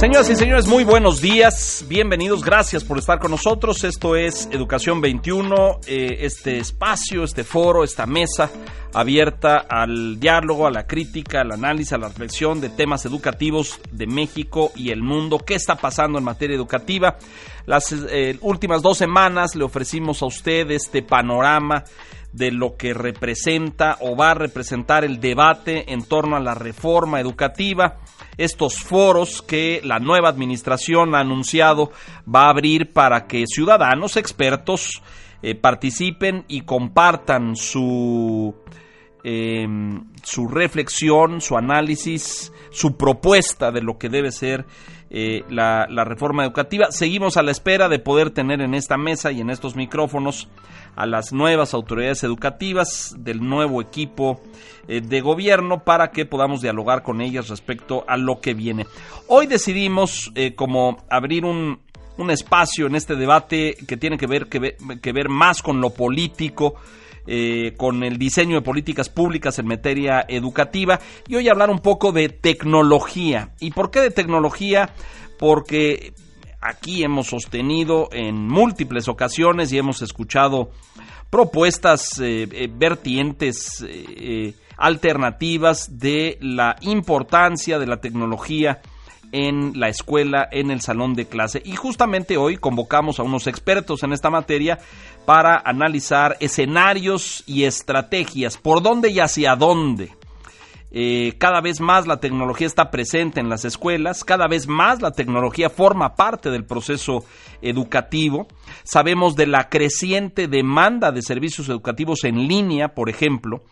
Señoras y señores, muy buenos días, bienvenidos, gracias por estar con nosotros. Esto es Educación 21, eh, este espacio, este foro, esta mesa abierta al diálogo, a la crítica, al análisis, a la reflexión de temas educativos de México y el mundo. ¿Qué está pasando en materia educativa? Las eh, últimas dos semanas le ofrecimos a usted este panorama de lo que representa o va a representar el debate en torno a la reforma educativa estos foros que la nueva administración ha anunciado va a abrir para que ciudadanos expertos eh, participen y compartan su, em, su reflexión, su análisis, su propuesta de lo que debe ser eh, la, la, reforma educativa. Seguimos a la espera de poder tener en esta mesa y en estos micrófonos a las nuevas autoridades educativas del nuevo equipo eh, de gobierno para que podamos dialogar con ellas respecto a lo que viene. Hoy decidimos eh, como abrir un, un, espacio en este debate que tiene que ver, que, ver más con lo político, eh, con el diseño de políticas públicas en materia educativa y hoy hablar un poco de tecnología. ¿Y por qué de tecnología? Porque aquí hemos sostenido en múltiples ocasiones y hemos escuchado propuestas eh, eh, vertientes eh, alternativas de la importancia de la tecnología en la escuela, en el salón de clase. Y justamente hoy convocamos a unos expertos en esta materia para analizar escenarios y estrategias, por dónde y hacia dónde eh, cada vez más la tecnología está presente en las escuelas, cada vez más la tecnología forma parte del proceso educativo. Sabemos de la creciente demanda de servicios educativos en línea, por ejemplo,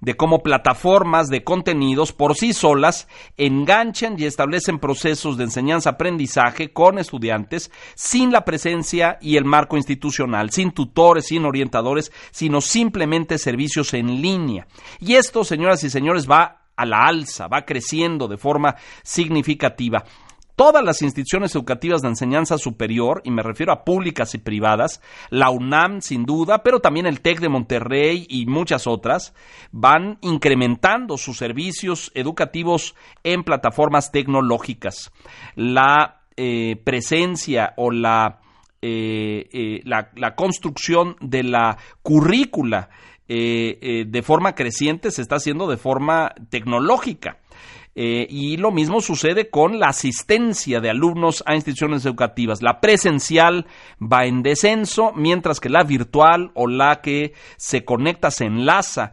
de cómo plataformas de contenidos por sí solas enganchan y establecen procesos de enseñanza-aprendizaje con estudiantes sin la presencia y el marco institucional, sin tutores, sin orientadores, sino simplemente servicios en línea. Y esto, señoras y señores, va a la alza, va creciendo de forma significativa. Todas las instituciones educativas de enseñanza superior, y me refiero a públicas y privadas, la UNAM sin duda, pero también el TEC de Monterrey y muchas otras, van incrementando sus servicios educativos en plataformas tecnológicas. La eh, presencia o la, eh, eh, la, la construcción de la currícula eh, eh, de forma creciente se está haciendo de forma tecnológica. Eh, y lo mismo sucede con la asistencia de alumnos a instituciones educativas. La presencial va en descenso, mientras que la virtual o la que se conecta, se enlaza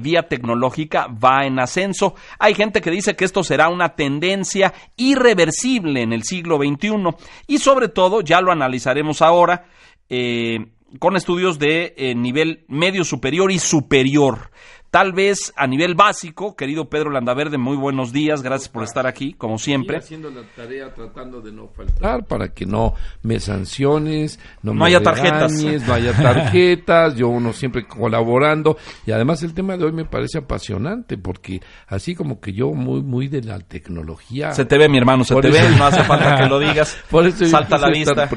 vía tecnológica va en ascenso. Hay gente que dice que esto será una tendencia irreversible en el siglo XXI y sobre todo, ya lo analizaremos ahora, con estudios de eh, nivel medio superior y superior. Tal vez a nivel básico, querido Pedro Landaverde, muy buenos días, gracias por estar aquí, como siempre. haciendo la tarea tratando de no faltar para que no me sanciones, no, no haya tarjetas. No haya tarjetas, yo uno siempre colaborando. Y además el tema de hoy me parece apasionante porque así como que yo muy, muy de la tecnología. Se te ve, mi hermano, se te ve, no hace falta que lo digas. Por eso Salta la vista.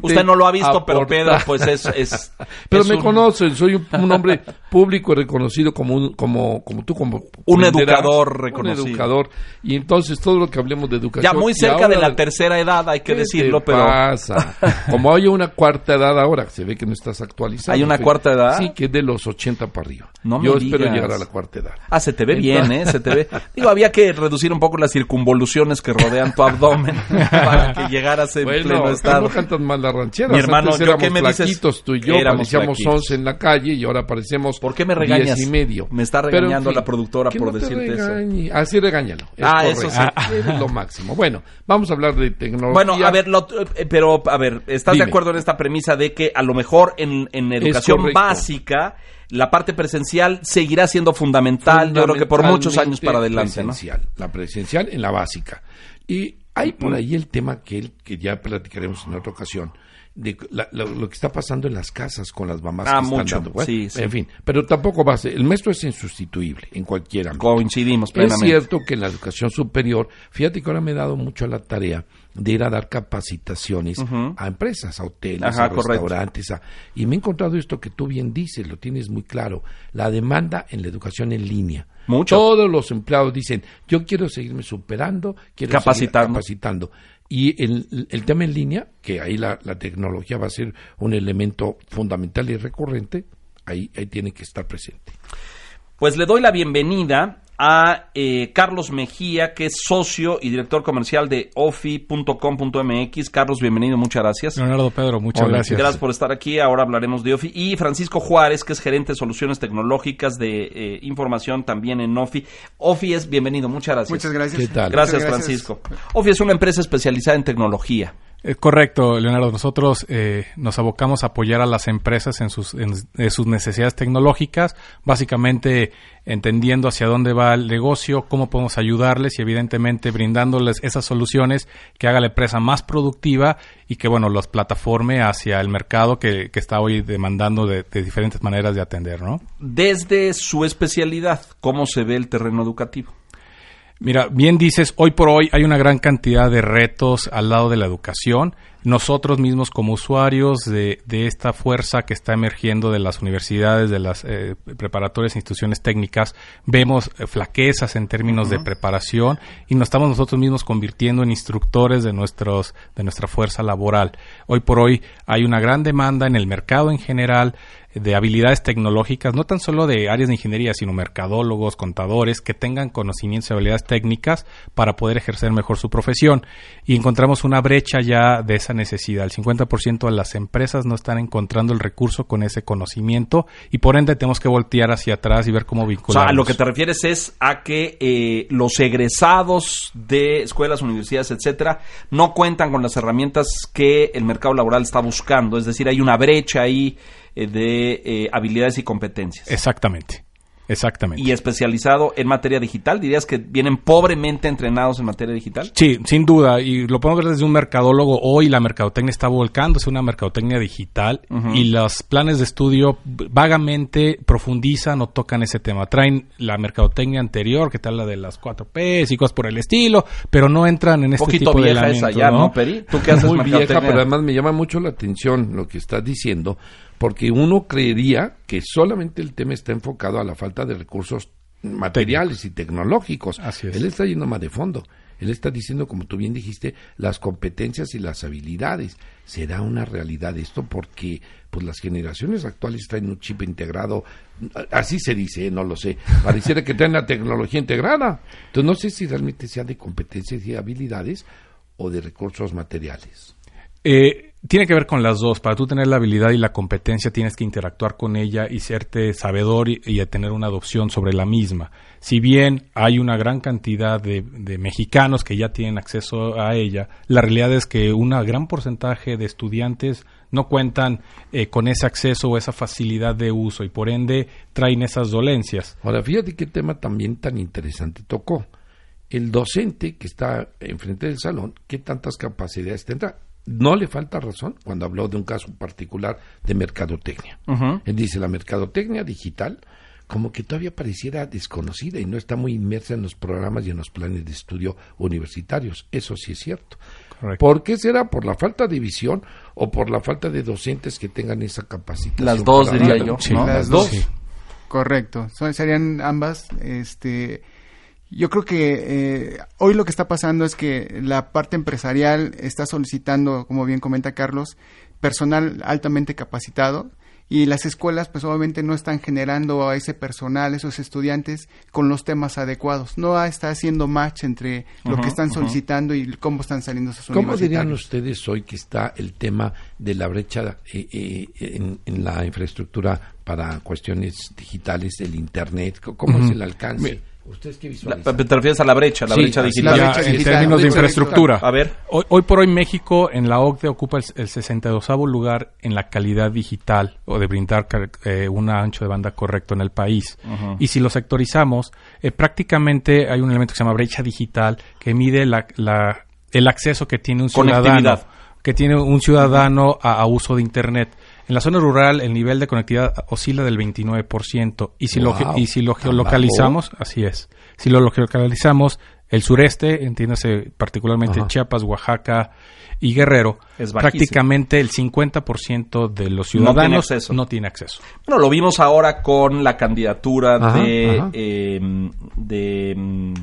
Usted no lo ha visto, pero Pedro, pues es. es pero me conocen, soy un hombre público y reconocido como un como, como tú, como un educador reconocido. Un educador. Y entonces todo lo que hablemos de educación. Ya muy cerca de la tercera edad, hay que decirlo, pero. pasa? como hay una cuarta edad ahora, se ve que no estás actualizado. ¿Hay una cuarta edad? Sí, que es de los 80 para arriba. Yo espero llegar a la cuarta edad. Ah, se te ve bien, ¿eh? Se te ve. Digo, había que reducir un poco las circunvoluciones que rodean tu abdomen para que llegaras en pleno estado. no cantas mal la ranchera. Mi hermano, ¿yo qué me dices? tú y yo, parecíamos 11 en la calle y ahora parecemos ¿Por qué me regañas? y medio. Me está regañando la productora por no decirte eso. Así regáñalo. ah, eso sí. Es lo máximo. Bueno, vamos a hablar de tecnología. Bueno, a ver, eh, pero a ver, ¿estás de acuerdo en esta premisa de que a lo mejor en, en educación básica la parte presencial seguirá siendo fundamental, yo creo que por muchos años para adelante, presencial, La presencial en la básica. Y hay por ahí el tema que, que ya platicaremos en otra ocasión, de la- lo, lo que está pasando en las casas con las mamás Ah, que están mucho, dando. Sí, sí. En fin, pero tampoco va a ser. El maestro es insustituible en cualquier ámbito. Coincidimos Es plenamente. cierto que en la educación superior, fíjate que ahora me he dado mucho a la tarea de ir a dar capacitaciones a empresas, a hoteles, Ajá, a restaurantes, a- y me he encontrado esto que tú bien dices, lo tienes muy claro, la demanda en la educación en línea. Mucho. Todos los empleados dicen, yo quiero seguirme superando, quiero seguir Capacitando. Y el, el tema en línea, que ahí la, la tecnología va a ser un elemento fundamental y recurrente, ahí, ahí tiene que estar presente. Pues le doy la bienvenida a eh, Carlos Mejía, que es socio y director comercial de ofi.com.mx. Carlos, bienvenido, muchas gracias. Leonardo Pedro, muchas Hola, gracias. Gracias por estar aquí. Ahora hablaremos de OFI. Y Francisco Juárez, que es gerente de soluciones tecnológicas de eh, información también en OFI. OFI es bienvenido, muchas gracias. Muchas gracias. ¿Qué tal? Gracias, Muchas Francisco. OFI es una empresa especializada en tecnología. Eh, correcto, Leonardo. Nosotros eh, nos abocamos a apoyar a las empresas en sus, en, sus necesidades tecnológicas, básicamente entendiendo hacia dónde va el negocio, cómo podemos ayudarles y evidentemente brindándoles esas soluciones que haga la empresa más productiva y que, bueno, los plataforme hacia el mercado que, que está hoy demandando de, de diferentes maneras de atender, ¿no? Desde su especialidad, ¿cómo se ve el terreno educativo? Mira, bien dices, hoy por hoy hay una gran cantidad de retos al lado de la educación. Nosotros mismos como usuarios de, de esta fuerza que está emergiendo de las universidades, de las eh, preparatorias e instituciones técnicas, vemos eh, flaquezas en términos de preparación y nos estamos nosotros mismos convirtiendo en instructores de, nuestros, de nuestra fuerza laboral. Hoy por hoy hay una gran demanda en el mercado en general de habilidades tecnológicas, no tan solo de áreas de ingeniería, sino mercadólogos, contadores, que tengan conocimientos y habilidades técnicas para poder ejercer mejor su profesión. Y encontramos una brecha ya de esa necesidad. El 50% de las empresas no están encontrando el recurso con ese conocimiento y por ende tenemos que voltear hacia atrás y ver cómo O sea, a lo que te refieres es a que eh, los egresados de escuelas, universidades, etcétera, no cuentan con las herramientas que el mercado laboral está buscando. Es decir, hay una brecha ahí de eh, habilidades y competencias. Exactamente. Exactamente. Y especializado en materia digital, dirías que vienen pobremente entrenados en materia digital. Sí, sin duda. Y lo podemos ver desde un mercadólogo. Hoy la mercadotecnia está volcándose una mercadotecnia digital y los planes de estudio vagamente profundizan o tocan ese tema. Traen la mercadotecnia anterior, que tal la de las 4P y cosas por el estilo, pero no entran en este poquito tipo de vieja esa ya, ¿no? ¿no, Peri? ¿Tú qué haces Muy vieja, pero además me llama mucho la atención lo que estás diciendo, porque uno creería que solamente el tema está enfocado a la falta de recursos materiales y tecnológicos. Así es. Él está yendo más de fondo. Él está diciendo, como tú bien dijiste, las competencias y las habilidades. ¿Será una realidad esto? Porque pues las generaciones actuales traen un chip integrado, así se dice, no lo sé. Pareciera que traen la tecnología integrada. Entonces no sé si realmente sea de competencias y habilidades o de recursos materiales. Eh, tiene que ver con las dos. Para tú tener la habilidad y la competencia tienes que interactuar con ella y serte sabedor y, tener una adopción sobre la misma. Si bien hay una gran cantidad de, de mexicanos que ya tienen acceso a ella, la realidad es que un gran porcentaje de estudiantes no cuentan eh, con ese acceso o esa facilidad de uso y por ende traen esas dolencias. Ahora, fíjate qué tema también tan interesante tocó. El docente que está enfrente del salón, ¿qué tantas capacidades tendrá? No le falta razón cuando habló de un caso particular de mercadotecnia. Él dice, la mercadotecnia digital como que todavía pareciera desconocida y no está muy inmersa en los programas y en los planes de estudio universitarios. Eso sí es cierto. Correcto. ¿Por qué será? ¿Por la falta de visión o por la falta de docentes que tengan esa capacidad? Las dos, diría yo. Las dos. Sí. Correcto. Serían ambas. Este, yo creo que eh, hoy lo que está pasando es que la parte empresarial está solicitando, como bien comenta Carlos, personal altamente capacitado y las escuelas pues obviamente no están generando a ese personal, esos estudiantes con los temas adecuados. No está haciendo match entre lo que están solicitando y cómo están saliendo sus ¿Cómo dirían ustedes hoy que está el tema de la brecha eh, eh, en, en la infraestructura para cuestiones digitales, el Internet? ¿Cómo es el alcance? ¿Ustedes qué La- visualizan? ¿Te refieres a la brecha, la Sí, brecha digital? la Ya, brecha en términos de infraestructura. A ver, Hoy, hoy por hoy México en la OCDE ocupa el, el 62 lugar en la calidad digital o de brindar eh, un ancho de banda correcto en el país. Y si lo sectorizamos, eh, prácticamente hay un elemento que se llama brecha digital que mide la, la- el acceso que tiene un ciudadano. Que tiene un ciudadano a, a uso de Internet. En la zona rural el nivel de conectividad oscila del 29% y si lo, Wow, y si lo geolocalizamos, así es, si lo geolocalizamos, el sureste, entiéndase particularmente Ajá. Chiapas, Oaxaca y Guerrero, Es prácticamente el 50% de los No tiene ciudadanos no tiene acceso. Bueno, lo vimos ahora con la candidatura Ajá, de, ajá. eh, de mm,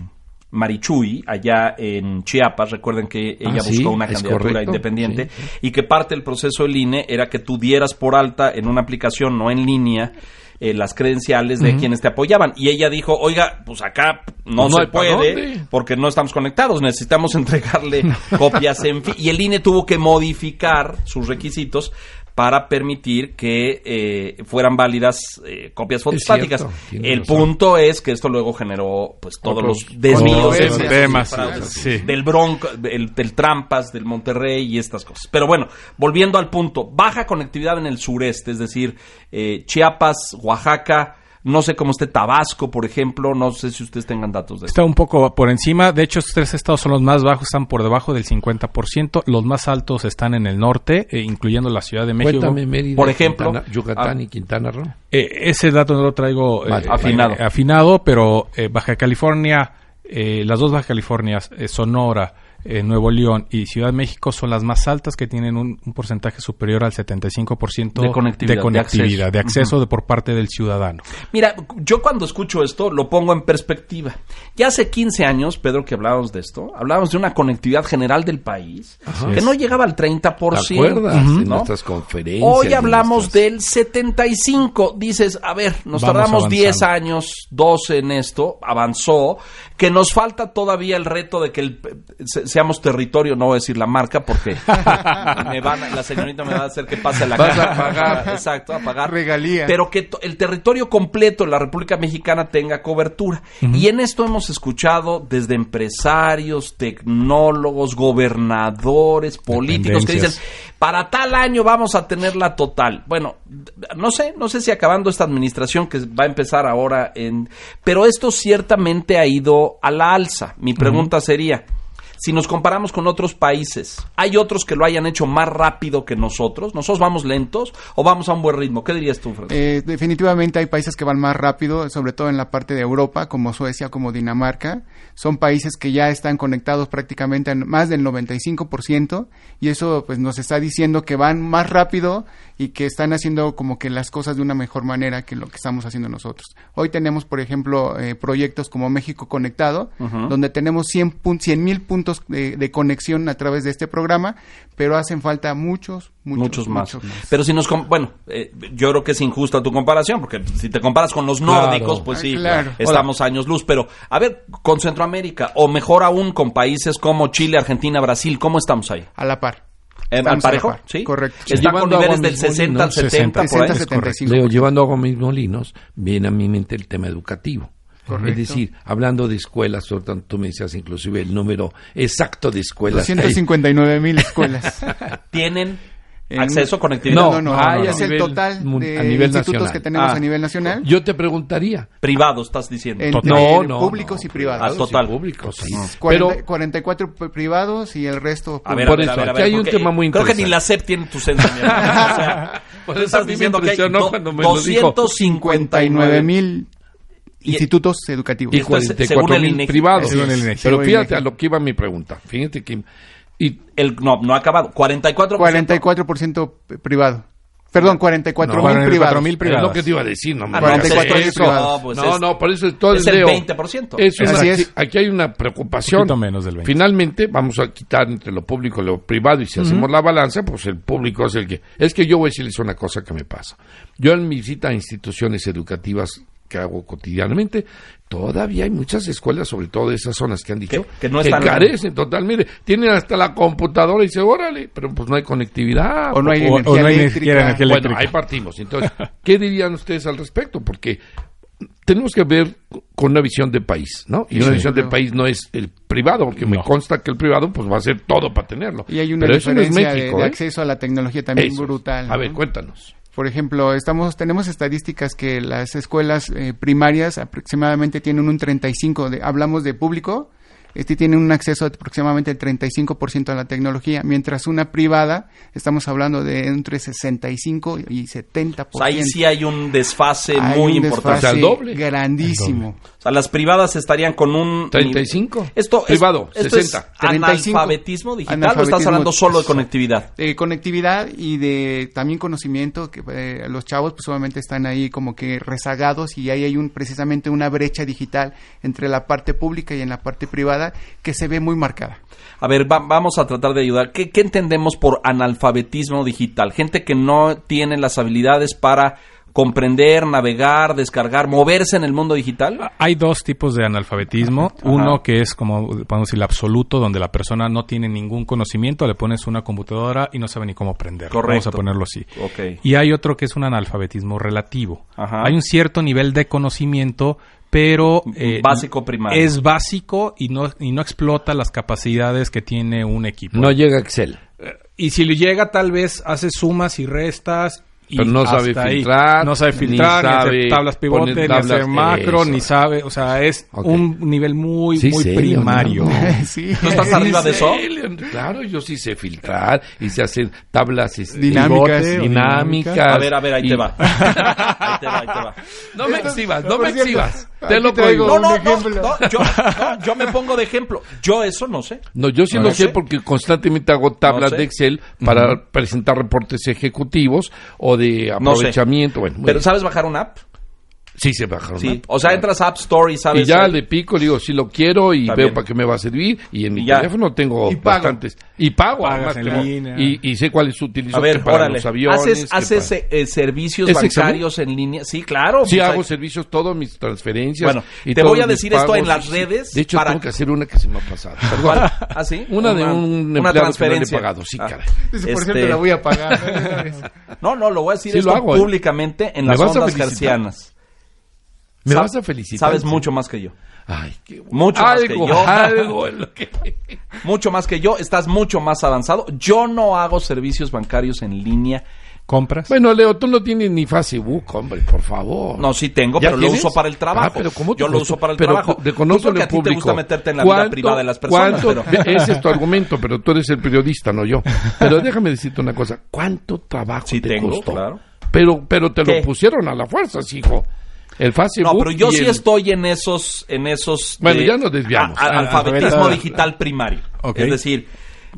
Marichuy allá en Chiapas. Recuerden que ella Ah, sí, buscó una candidatura correcto. independiente Sí, y que parte del proceso del INE era que tú dieras por alta en una aplicación, no en línea, eh, las credenciales de quienes te apoyaban. Y ella dijo, oiga, pues acá no, no se puede porque no estamos conectados, necesitamos entregarle copias en fi- Y el INE tuvo que modificar sus requisitos para permitir que eh, fueran válidas eh, copias fotostáticas. cierto, El razón. punto es que esto luego generó pues todos Otros los desvíos Temas, sí. del Bronco, del, del Trampas, del Monterrey y estas cosas. Pero bueno, volviendo al punto, baja conectividad en el sureste, es decir, eh, Chiapas, Oaxaca, no sé cómo esté Tabasco, por ejemplo, no sé si ustedes tengan datos de eso. Está un poco por encima. De hecho, estos tres estados son los más bajos, están por debajo del 50%. Los más altos están en el norte, eh, incluyendo la Ciudad de México. Cuéntame, Mérida, Por ejemplo, Quintana- Yucatán ah, y Quintana Roo. Eh, ese dato no lo traigo eh, Vale. Afinado. eh, afinado, pero eh, Baja California, eh, las dos Baja Californias, eh, Sonora, eh, Nuevo León y Ciudad de México son las más altas que tienen un, un porcentaje superior al 75% De conectividad, de, conectividad, de de acceso. de por parte del ciudadano. Mira, yo cuando escucho esto lo pongo en perspectiva. Ya hace 15 años, Pedro, que hablábamos de esto, hablábamos de una conectividad general del país que es. no llegaba al 30%. ¿Te acuerdas? En ¿no? nuestras conferencias. Hoy hablamos nuestras- del 75. Dices, a ver, nos Vamos tardamos 10 avanzando. años, 12 en esto, avanzó, que nos falta todavía el reto de que el- se- seamos territorio, no voy a decir la marca porque me van la señorita me va a hacer que pase la Vas a pagar. Exacto, a pagar. Regalía. Pero que el territorio completo de la República Mexicana tenga cobertura. Y en esto hemos escuchado desde empresarios, tecnólogos, gobernadores, políticos que dicen, para tal año vamos a tener la total. Bueno, no sé, no sé si acabando esta administración que va a empezar ahora en... Pero esto ciertamente ha ido a la alza. Mi pregunta sería... Si nos comparamos con otros países, ¿hay otros que lo hayan hecho más rápido que nosotros? ¿Nosotros vamos lentos o vamos a un buen ritmo? ¿Qué dirías tú, Francisco? Eh, definitivamente hay países que van más rápido, sobre todo en la parte de Europa, como Suecia, como Dinamarca. Son países que ya están conectados prácticamente a más del 95% y eso pues nos está diciendo que van más rápido y que están haciendo como que las cosas de una mejor manera que lo que estamos haciendo nosotros. Hoy tenemos, por ejemplo, eh, proyectos como México Conectado, donde tenemos 100 mil puntos de, de conexión a través de este programa, pero hacen falta muchos, muchos, muchos, más. Pero si nos... com- Bueno, eh, yo creo que es injusta tu comparación, porque si te comparas con los Claro. nórdicos, pues Ah, sí, claro. estamos años luz. Pero, a ver, con Centroamérica, o mejor aún con países como Chile, Argentina, Brasil, ¿cómo estamos ahí? A la par. ¿Eh, ¿Al parejo? par. Sí. Correcto. Está con Llevando niveles agua del mismo, 60 al ¿no? 70, por ahí. 60, Es 75. Leo, llevando agua a mis molinos, viene a mi mente el tema educativo. Correcto. Es decir, hablando de escuelas, sobre todo, tú me decías inclusive el número exacto de escuelas. que hay. 259 mil escuelas. ¿Tienen En- acceso, conectividad? No, no, no. hay a es el nivel total de a nivel institutos nacional. que tenemos Ah. a nivel nacional. Yo te preguntaría. Privado, estás diciendo. Entre No, no, públicos no, y privados. Ah, total. públicos, sí. 40 Pero 44 p- privados y el resto A ver, Por a ver, eso, a ver, a aquí ver, hay un tema muy Creo que ni interesante. la SEP tiene tu censo. O sea, Por eso estás diciendo que hay do- cuando me lo dijo. 259 mil Y- institutos educativos. y esto es 44 según el mil privados. Según el INEGI. Pero el fíjate a lo que iba mi pregunta. Fíjate que... Y El, no, no ha acabado. 44%. 44% privado. Perdón, 44 No, mil 44,000 privados. es privados. lo que te iba a decir, no me Ah, no, digas 44 mil eso. privados. No, pues no, es- no, por eso todo es el Leo, 20%. Es una- Así aquí, es. aquí hay una preocupación. Un menos del 20. Finalmente, vamos a quitar entre lo público y lo privado, y si hacemos la balanza, pues el público es el que... Es que yo voy a decirles una cosa que me pasa. Yo en mi visita a instituciones educativas que hago cotidianamente, todavía hay muchas escuelas, sobre todo de esas zonas que han dicho, Que- que no están- carecen totalmente. Tienen hasta la computadora y dice, órale, pero pues no hay conectividad. O no hay O- o energía no hay ni eléctrica. Bueno, ahí partimos. Entonces, ¿qué dirían ustedes al respecto? Porque tenemos que ver con una visión de país, ¿no? Y una Sí. visión de país no es el privado, porque me consta que el privado pues va a hacer todo para tenerlo. Y hay una Pero eso no es diferencia de- México, de, ¿eh? acceso a la tecnología también Eso es. brutal. A ver, ¿no? cuéntanos. Por ejemplo, estamos tenemos estadísticas que las escuelas eh, primarias aproximadamente tienen un 35 de hablamos de público este tiene un acceso de aproximadamente el 35% a la tecnología, mientras una privada, estamos hablando de entre 65 y 70%. O sea, ahí sí hay un desfase Hay muy un importante. O sea, desfase el doble. Grandísimo. O sea, las privadas estarían con un... 35. Esto, Privado, es, esto 60. es 35. analfabetismo digital o estás Analfabetismo, hablando solo de conectividad. de conectividad y de también conocimiento que eh, los chavos pues obviamente están ahí como que rezagados y ahí hay un precisamente una brecha digital entre la parte pública y en la parte privada que se ve muy marcada. A ver, va- vamos a tratar de ayudar. ¿Qué, qué entendemos por analfabetismo digital? Gente que no tiene las habilidades para comprender, navegar, descargar, moverse en el mundo digital. Hay dos tipos de analfabetismo. Uno que es como, podemos decir, el absoluto, donde la persona no tiene ningún conocimiento, le pones una computadora y no sabe ni cómo aprender. Vamos Correcto. a ponerlo así. Ok. Y hay otro que es un analfabetismo relativo. Ajá. Hay un cierto nivel de conocimiento, pero... eh, Básico primario. Es básico y no, y no explota las capacidades que tiene un equipo. No llega Excel. Y si le llega, tal vez hace sumas y restas. Y Pero no sabe ahí. filtrar, No sabe filtrar, ni, hacer sabe tablas pivote, poner ni hacer macro, eso. ni sabe. O sea, es un nivel muy, Sí, muy serio, primario. no, no. sí. ¿Tú estás arriba de eso? Claro, yo sí sé filtrar y sé hacer tablas este, Dinámicas. dinámicas. A ver, a ver, ahí y- te va. Ahí te va, ahí te va. No me exhibas, no me exhibas. Te lo traigo. No, no, yo, no, yo me pongo de ejemplo. Yo eso no sé. No, yo sí No lo sé porque constantemente hago tablas sé. de Excel para presentar reportes ejecutivos o de No sé. aprovechamiento. Bueno, Pero bien. ¿sabes bajar una app? Sí se bajaron. O sea, entras a App Store y sabes... y ya le pico, digo, si lo quiero y veo para qué me va a servir. Y en mi Y teléfono tengo Y bastantes. Y pago, Pagas además, en tengo- línea. Y, y sé cuáles utilizo A ver, que para órale. los aviones. ¿Haces, que haces para- eh, servicios ¿Es examen? bancarios en línea? Sí, claro. Sí, pues, hago hay- servicios, todos mis transferencias. Bueno, y te voy a decir esto en las redes De hecho, para- tengo que hacer una que se me ha pasado. ¿Ah, sí? Una de un una empleado que no le he transferencia. pagado, sí, Ah. caray. Dice, por Este- cierto, la voy a pagar. No, no, lo voy a decir esto ¿eh? públicamente en ¿Me las ondas gercianas. ¿Me Sab- vas a felicitar? Sabes mucho más que yo. Ay, qué bueno. Mucho más que yo. algo en lo que... Mucho más que yo. Estás mucho más avanzado. Yo no hago servicios bancarios en línea. ¿Compras? Bueno, Leo, tú no tienes ni Facebook, hombre, por favor. No, sí tengo, ¿Ya pero tienes? lo uso para el trabajo. Ah, pero ¿cómo te yo lo uso para el Pero trabajo. a ti te público. gusta meterte en la vida ¿Cuánto- privada de las personas, pero... Ese es tu argumento, pero tú eres el periodista, no yo. Pero déjame decirte una cosa. ¿Cuánto trabajo Sí te tengo, costó? claro. Pero, pero te ¿Qué? lo pusieron a la fuerza, hijo. El Facebook No, pero yo sí el- estoy en esos, en esos. Bueno, ya nos desviamos. a- a- Ah, alfabetismo digital primario. Es decir,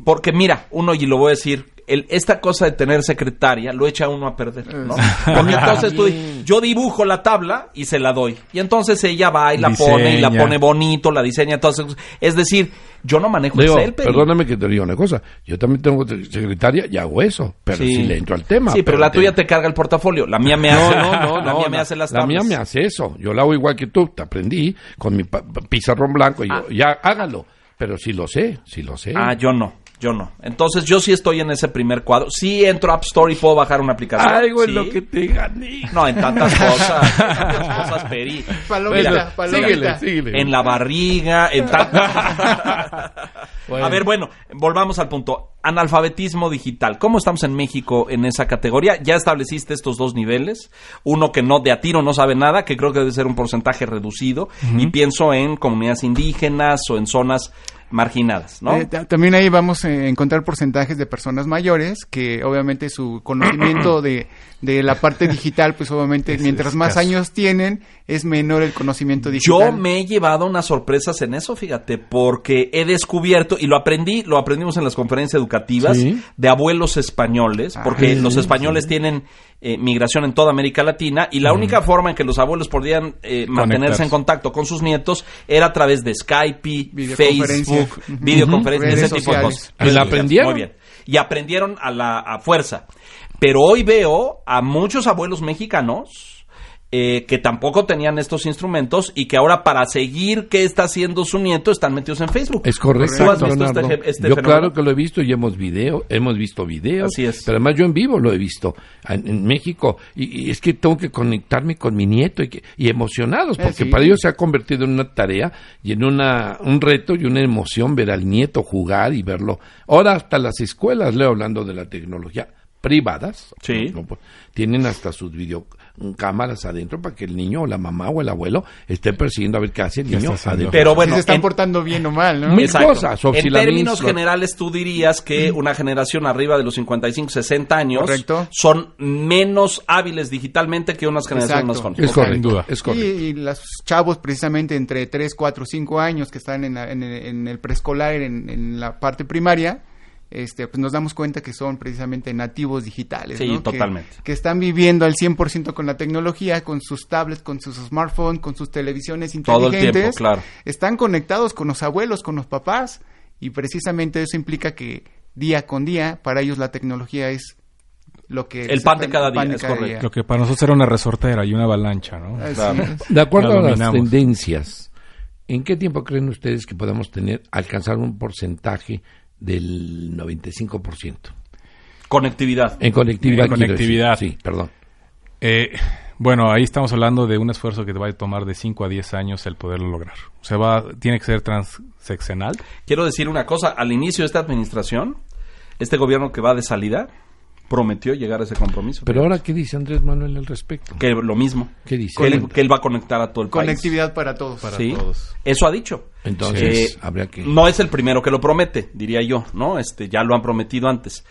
porque mira, uno y lo voy a decir, el- esta cosa de tener secretaria lo echa uno a perder, ¿no? Porque entonces tú, yo dibujo la tabla y se la doy. Y entonces ella va y la pone y la pone bonito, la diseña. Entonces, es decir, yo no manejo Leo, Excel, Peri. perdóname que te diga una cosa. Yo también tengo secretaria y hago eso, pero Sí. si le entro al tema. Sí, pero la tuya te carga el portafolio. La mía me hace, no, no, la no, mía me hace las La tablas. mía me hace eso. Yo la hago igual que tú. Te aprendí con mi pizarrón blanco. Y yo, ya, hágalo. Pero sí lo sé, sí lo sé. Ah, yo no, yo no. Entonces yo sí estoy en ese primer cuadro. Sí entro a App Store y puedo bajar una aplicación. Algo Sí. en lo que te gané. No, en tantas cosas. en tantas cosas, Peri. Palomita, Mira, palomita. síguele, síguele. En la barriga, en tantas... Bueno. A ver, bueno, volvamos al punto. Analfabetismo digital. ¿Cómo estamos en México en esa categoría? Ya estableciste estos dos niveles. Uno que no de a tiro no sabe nada, que creo que debe ser un porcentaje reducido. Y pienso en comunidades indígenas o en zonas marginadas, ¿no? Eh, ta- también ahí vamos a encontrar porcentajes de personas mayores que obviamente su conocimiento de, de la parte digital, pues obviamente mientras más años tienen, es menor el conocimiento Yo digital. me he llevado unas sorpresas en eso, fíjate, porque he descubierto, y lo aprendí, lo aprendimos en las conferencias educativas Sí. de abuelos españoles, porque Ah, los sí, españoles tienen eh, migración en toda América Latina, y la única forma en que los abuelos podían eh, mantenerse en contacto con sus nietos era a través de Skype. Facebook, videoconferencias, Redes ese tipo de sociales. cosas. ¿Y la aprendieron? Muy bien. Y aprendieron a la a fuerza. Pero hoy veo a muchos abuelos mexicanos eh, que tampoco tenían estos instrumentos y que ahora para seguir qué está haciendo su nieto están metidos en Facebook. Es correcto, ¿Tú has visto Leonardo. este, este yo fenómeno? claro que lo he visto y hemos video, hemos visto videos. Así es. Pero además yo en vivo lo he visto en, en México y, y es que tengo que conectarme con mi nieto y, que- y emocionados porque sí. para ellos se ha convertido en una tarea y en una un reto y una emoción ver al nieto jugar y verlo. Ahora hasta las escuelas, leo hablando de la tecnología privadas, Sí. no, no, pues, tienen hasta sus video cámaras adentro para que el niño o la mamá o el abuelo esté persiguiendo a ver qué hace el ¿Qué niño adentro. Pero si bueno, se están en- portando bien o mal, ¿no? Mil cosas, En si términos generales, tú dirías que una generación arriba de los 55, 60 años Correcto. son menos hábiles digitalmente que unas generaciones Exacto. más jóvenes. Es correcto, Sin duda. es Y, correcto. y los chavos precisamente entre 3, 4, 5 años que están en, la- en el, en el preescolar, en, en la parte primaria, este, pues nos damos cuenta que son precisamente nativos digitales. Sí, totalmente. Que, están viviendo al 100% con la tecnología, con sus tablets, con sus smartphones, con sus televisiones Todo el inteligentes. tiempo, claro. Están conectados con los abuelos, con los papás, y precisamente eso implica que día con día, para ellos la tecnología es lo que... El se pan de cada día, de es cada correcto. día. Lo que para nosotros era una resortera y una avalancha, ¿no? De acuerdo a las tendencias, ¿en qué tiempo creen ustedes que podamos tener, alcanzar un porcentaje del 95%? Conectividad. En conectividad. En conectividad. decir. Sí, perdón. Eh, bueno, ahí estamos hablando de un esfuerzo que te va a tomar de 5 a 10 años el poderlo lograr. O sea, va, tiene que ser transeccional. Quiero decir una cosa, al inicio de esta administración, este gobierno que va de salida prometió llegar a ese compromiso. Pero ahora, ¿qué dice Andrés Manuel al respecto? que lo mismo. ¿Qué dice? Que él, Cuenta. que él va a conectar a todo el país. Conectividad para todos. Sí, todos. Eso ha dicho. Entonces, Eh, habría que... No es el primero que lo promete, diría yo, ¿no? Este, ya lo han prometido antes.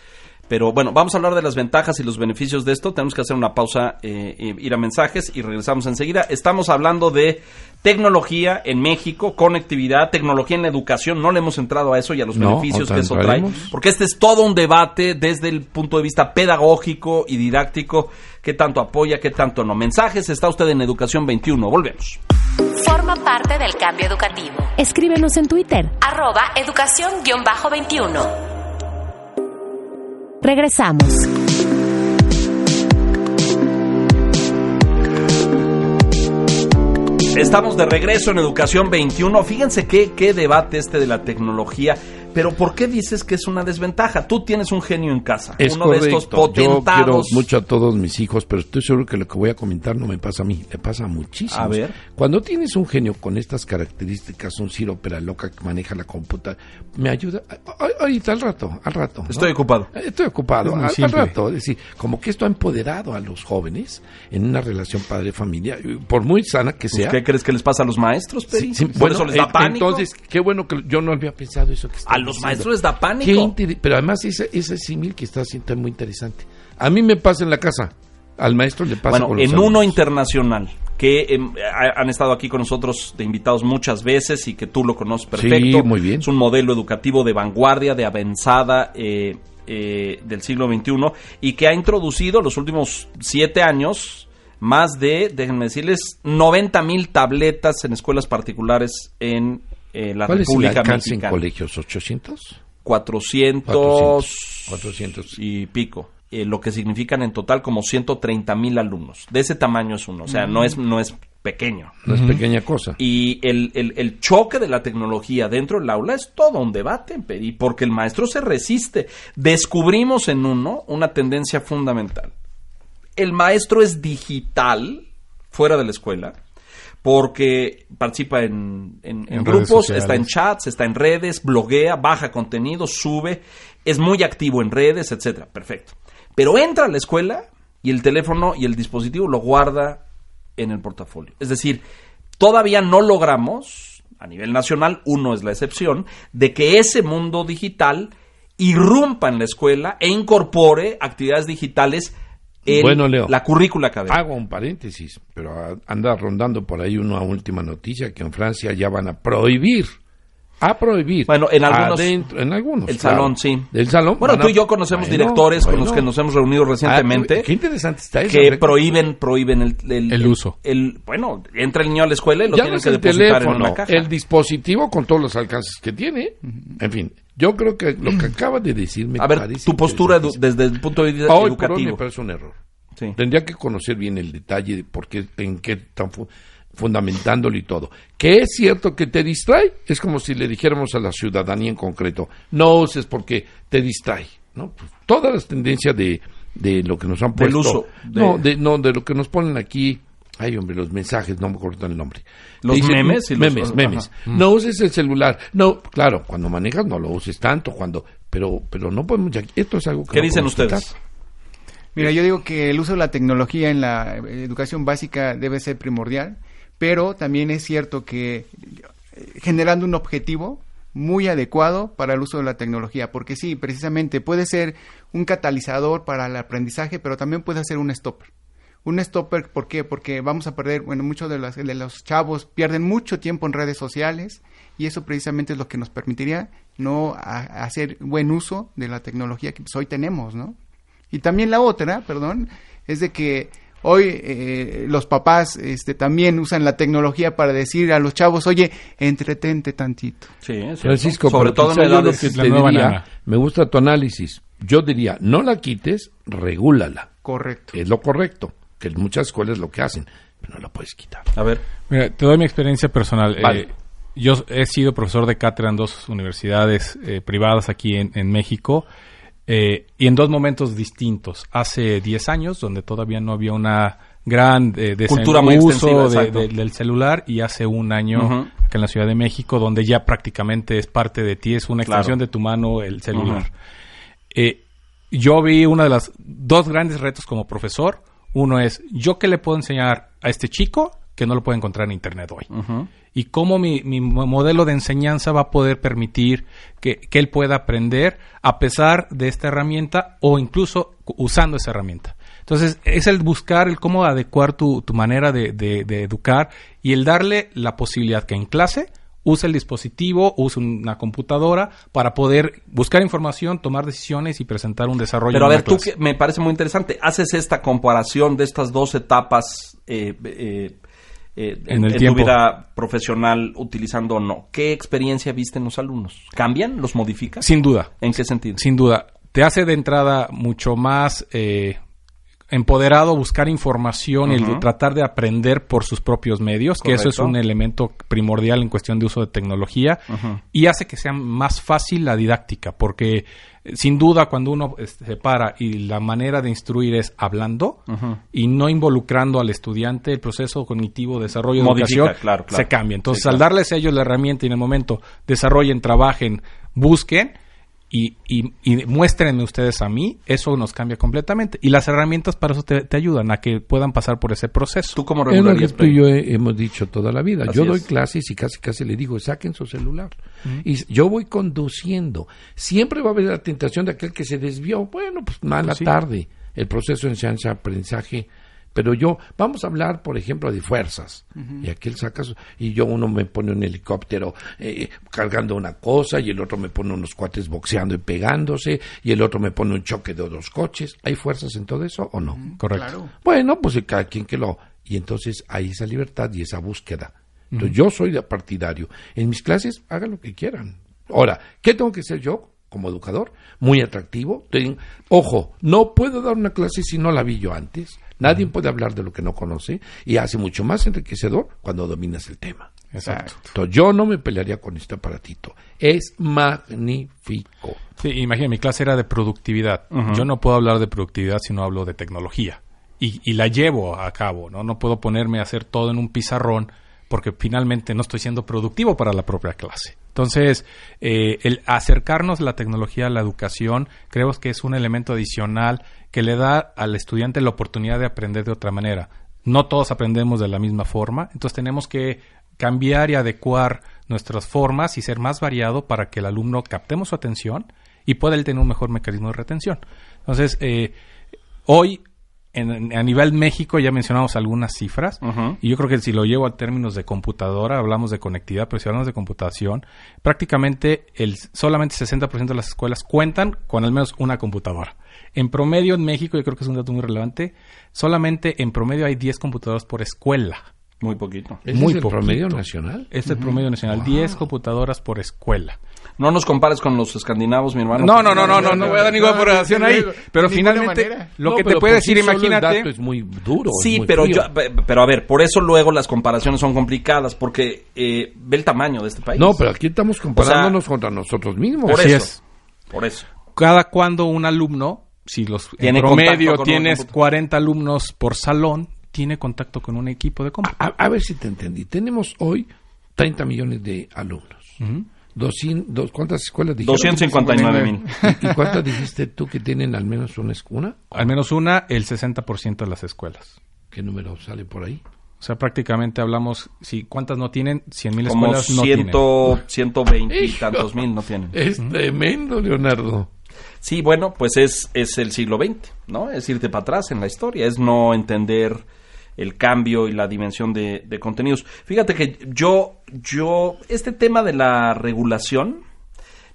Pero bueno, vamos a hablar de las ventajas y los beneficios de esto. Tenemos que hacer una pausa, eh, ir a mensajes y regresamos enseguida. Estamos hablando de tecnología en México, conectividad, tecnología en la educación. No le hemos entrado a eso y a los No, beneficios que eso trae. Porque este es todo un debate desde el punto de vista pedagógico y didáctico. ¿Qué tanto apoya, qué tanto no? Mensajes, está usted en Educación 21. Volvemos. Forma parte del cambio educativo. Escríbenos en Twitter. Arroba educación-21. Regresamos. Estamos de regreso en Educación 21. Fíjense qué, qué debate este de la tecnología. Pero ¿por qué dices que es una desventaja? Tú tienes un genio en casa. Es uno de estos Yo quiero potentados. mucho a todos mis hijos, pero estoy seguro que lo que voy a comentar no me pasa a mí, le pasa a muchísimos. A ver. Cuando tienes un genio con estas características, un Ciro loca que maneja la computadora, me ayuda. Ahorita, al rato, al rato. ¿no? Estoy ocupado. Eh, Estoy ocupado, al, rato. Es decir, como que esto ha empoderado a los jóvenes en una relación padre-familia, por muy sana que Pues, sea. ¿Qué crees que les pasa a los maestros, Peri? Sí, sí, Por bueno, eso les da pánico. Entonces, qué bueno que yo no había pensado eso que a estás los maestros les da pánico. Pero además ese, ese símil que está haciendo es muy interesante. A mí me pasa en la casa, al maestro le pasa Bueno, con los en uno internacional, que ha- han estado aquí con nosotros de invitados muchas veces y que tú lo conoces perfecto. Sí, muy bien. Es un modelo educativo de vanguardia, de avanzada eh, eh, del siglo XXI y que ha introducido los últimos siete años más de, déjenme decirles, 90 mil tabletas en escuelas particulares en eh, la ¿Cuál es el República en colegios? ¿800? 400, 400. y pico. eh, lo que significan en total como 130 mil alumnos. De ese tamaño es uno, o sea, no es, no es pequeño. No es pequeña cosa. Y el, el- el choque de la tecnología dentro del aula es todo un debate, Peri, porque el maestro se resiste. Descubrimos en uno una tendencia fundamental. El maestro es digital fuera de la escuela porque participa en, en- grupos, sociales. está en chats, está en redes, bloguea, baja contenido, sube, es muy activo en redes, etcétera. Perfecto. Pero entra a la escuela y el teléfono y el dispositivo lo guarda en el portafolio. Es decir, todavía no logramos, a nivel nacional, uno es la excepción, de que ese mundo digital irrumpa en la escuela e incorpore actividades digitales en Bueno, Leo. la currícula académica. Hago un paréntesis, pero anda rondando por ahí una última noticia que en Francia ya van a prohibir, a prohibir. Bueno, en algunos- adentro- en algunos. El claro. salón, sí. El salón. Bueno, tú y yo conocemos Bueno, directores con los que nos hemos reunido recientemente Ah, qué interesante está eso. que prohíben prohíben el, el, El uso. el- bueno, entra el niño a la escuela y lo ya tienen no es que el depositar en teléfono, una caja. el dispositivo con todos los alcances que tiene. En fin, yo creo que lo que acaba de decir me a ver, tu postura desde el punto de vista Hoy por hoy educativo. me parece un error. Sí. Tendría que conocer bien el detalle de por qué, en qué están fu- fundamentándolo y todo. Que es cierto que te distrae, es como si le dijéramos a la ciudadanía en concreto, no uses porque te distrae, ¿no? Pues, todas las tendencias de, de lo que nos han Del puesto. uso, de- No, de, no, de lo que nos ponen aquí. Ay, hombre, los mensajes, no me acuerdo el nombre. Los dicen, memes y los- memes, ajá. memes. No uses el celular. No, claro, cuando manejas no lo uses tanto, cuando, pero, pero no podemos, ya- esto es algo que ¿Qué no dicen ustedes? quitar. Mira, yo digo que el uso de la tecnología en la educación básica debe ser primordial, pero también es cierto que eh, generando un objetivo muy adecuado para el uso de la tecnología, porque sí, precisamente puede ser un catalizador para el aprendizaje, pero también puede ser un stopper. Un stopper, ¿por qué? Porque vamos a perder, bueno, muchos de los, de los chavos pierden mucho tiempo en redes sociales y eso precisamente es lo que nos permitiría no hacer buen uso de la tecnología que pues, hoy tenemos, ¿no? Y también la otra, perdón, es de que hoy eh, los papás este, también usan la tecnología para decir a los chavos, oye, entretente tantito. Sí, Francisco, sobre todo en edades que te diría, me gusta tu análisis. Yo diría, no la quites, regúlala. Correcto. Es lo correcto, que en muchas escuelas lo que hacen, pero no la puedes quitar. A ver. Mira, te doy mi experiencia personal. Eh, yo he sido profesor de cátedra en dos universidades eh, privadas aquí en, México eh, y en dos momentos distintos. Hace 10 años, donde todavía no había una gran eh, cultura uso del celular y hace un año acá en la Ciudad de México, donde ya prácticamente es parte de ti, es una extensión de tu mano el celular. yo vi uno de los dos grandes retos como profesor. Uno es, ¿yo qué le puedo enseñar a este chico que no lo puede encontrar en Internet hoy? y cómo mi, modelo de enseñanza va a poder permitir que, él pueda aprender a pesar de esta herramienta o incluso usando esa herramienta. Entonces, es el buscar el cómo adecuar tu, manera de, de, educar y el darle la posibilidad que en clase use el dispositivo, use una computadora para poder buscar información, tomar decisiones y presentar un desarrollo. Pero a ver, tú que me parece muy interesante, haces esta comparación de estas dos etapas eh, eh, eh, en, el tu vida profesional utilizando o no. ¿Qué experiencia viste en los alumnos? ¿Cambian? ¿Los modifica? Sin duda. ¿En qué sentido? Sin duda. Te hace de entrada mucho más eh, empoderado buscar información y tratar de aprender por sus propios medios, que eso es un elemento primordial en cuestión de uso de tecnología, y hace que sea más fácil la didáctica, porque sin duda cuando uno este, se para y la manera de instruir es hablando y no involucrando al estudiante, el proceso cognitivo, desarrollo de educación se cambia. Entonces, al darles a ellos la herramienta y en el momento desarrollen, trabajen, busquen, y, y, muéstrenme ustedes a mí, eso nos cambia completamente. Y las herramientas para eso te, ayudan a que puedan pasar por ese proceso. ¿Tú como Es lo que tú y yo hemos dicho toda la vida. yo doy clases y casi casi le digo, saquen su celular. Y yo voy conduciendo. Siempre va a haber la tentación de aquel que se desvió. Bueno, pues mala tarde. El proceso de enseñanza-aprendizaje pero yo, vamos a hablar, por ejemplo, de fuerzas. Y aquel saca, y yo uno me pone un helicóptero eh, cargando una cosa, y el otro me pone unos cuates boxeando y pegándose, y el otro me pone un choque de dos coches. ¿Hay fuerzas en todo eso o no? Correcto. Bueno, pues cada quien que lo... Y entonces hay esa libertad y esa búsqueda. Entonces yo soy de partidario. En mis clases hagan lo que quieran. Ahora, ¿qué tengo que ser yo? como educador, muy atractivo. ojo, no puedo dar una clase si no la vi yo antes. Nadie puede hablar de lo que no conoce y hace mucho más enriquecedor cuando dominas el tema. Exacto. yo no me pelearía con este aparatito. Es magnífico. Sí, imagina, mi clase era de productividad. Yo no puedo hablar de productividad si no hablo de tecnología. Y, y, la llevo a cabo, ¿no? No puedo ponerme a hacer todo en un pizarrón porque finalmente no estoy siendo productivo para la propia clase. Entonces, eh, el acercarnos la tecnología a la educación creo que es un elemento adicional que le da al estudiante la oportunidad de aprender de otra manera. No todos aprendemos de la misma forma, entonces tenemos que cambiar y adecuar nuestras formas y ser más variado para que el alumno captemos su atención y pueda él tener un mejor mecanismo de retención. Entonces, eh, hoy a nivel México ya mencionamos algunas cifras y yo creo que si lo llevo a términos de computadora, hablamos de conectividad, pero si hablamos de computación, prácticamente el solamente 60% de las escuelas cuentan con al menos una computadora. En promedio en México, yo creo que es un dato muy relevante, solamente en promedio hay 10 computadoras por escuela. Muy poquito. ¿Es el promedio nacional? Es el promedio nacional, 10 computadoras por escuela. No nos compares con los escandinavos, mi hermano. No, no, no, no, no, no voy a dar ninguna comparación ahí. Pero finalmente, lo que te puede decir, imagínate. El dato es muy duro. Sí, pero yo, pero a ver, por eso luego las comparaciones son complicadas, porque eh, ve el tamaño de este país. No, pero aquí estamos comparándonos contra nosotros mismos. Por eso. Por eso. Cada cuando un alumno, si los en promedio tienes 40 alumnos por salón, tiene contacto con un equipo de compra. A, ver si te entendí. Tenemos hoy 30 millones de alumnos 200, ¿Cuántas escuelas dijiste? 259 mil. ¿Y, ¿Y cuántas dijiste tú que tienen al menos una escuela? Al menos una, el 60% de las escuelas. ¿Qué número sale por ahí? O sea, prácticamente hablamos, si ¿cuántas no tienen? 100 mil escuelas no ciento, tienen. 120 y tantos mil no tienen. Es tremendo, Leonardo. Sí, bueno, pues es, es el siglo XX, ¿no? Es irte para atrás en la historia, es no entender el cambio y la dimensión de, de contenidos. Fíjate que yo, yo, este tema de la regulación,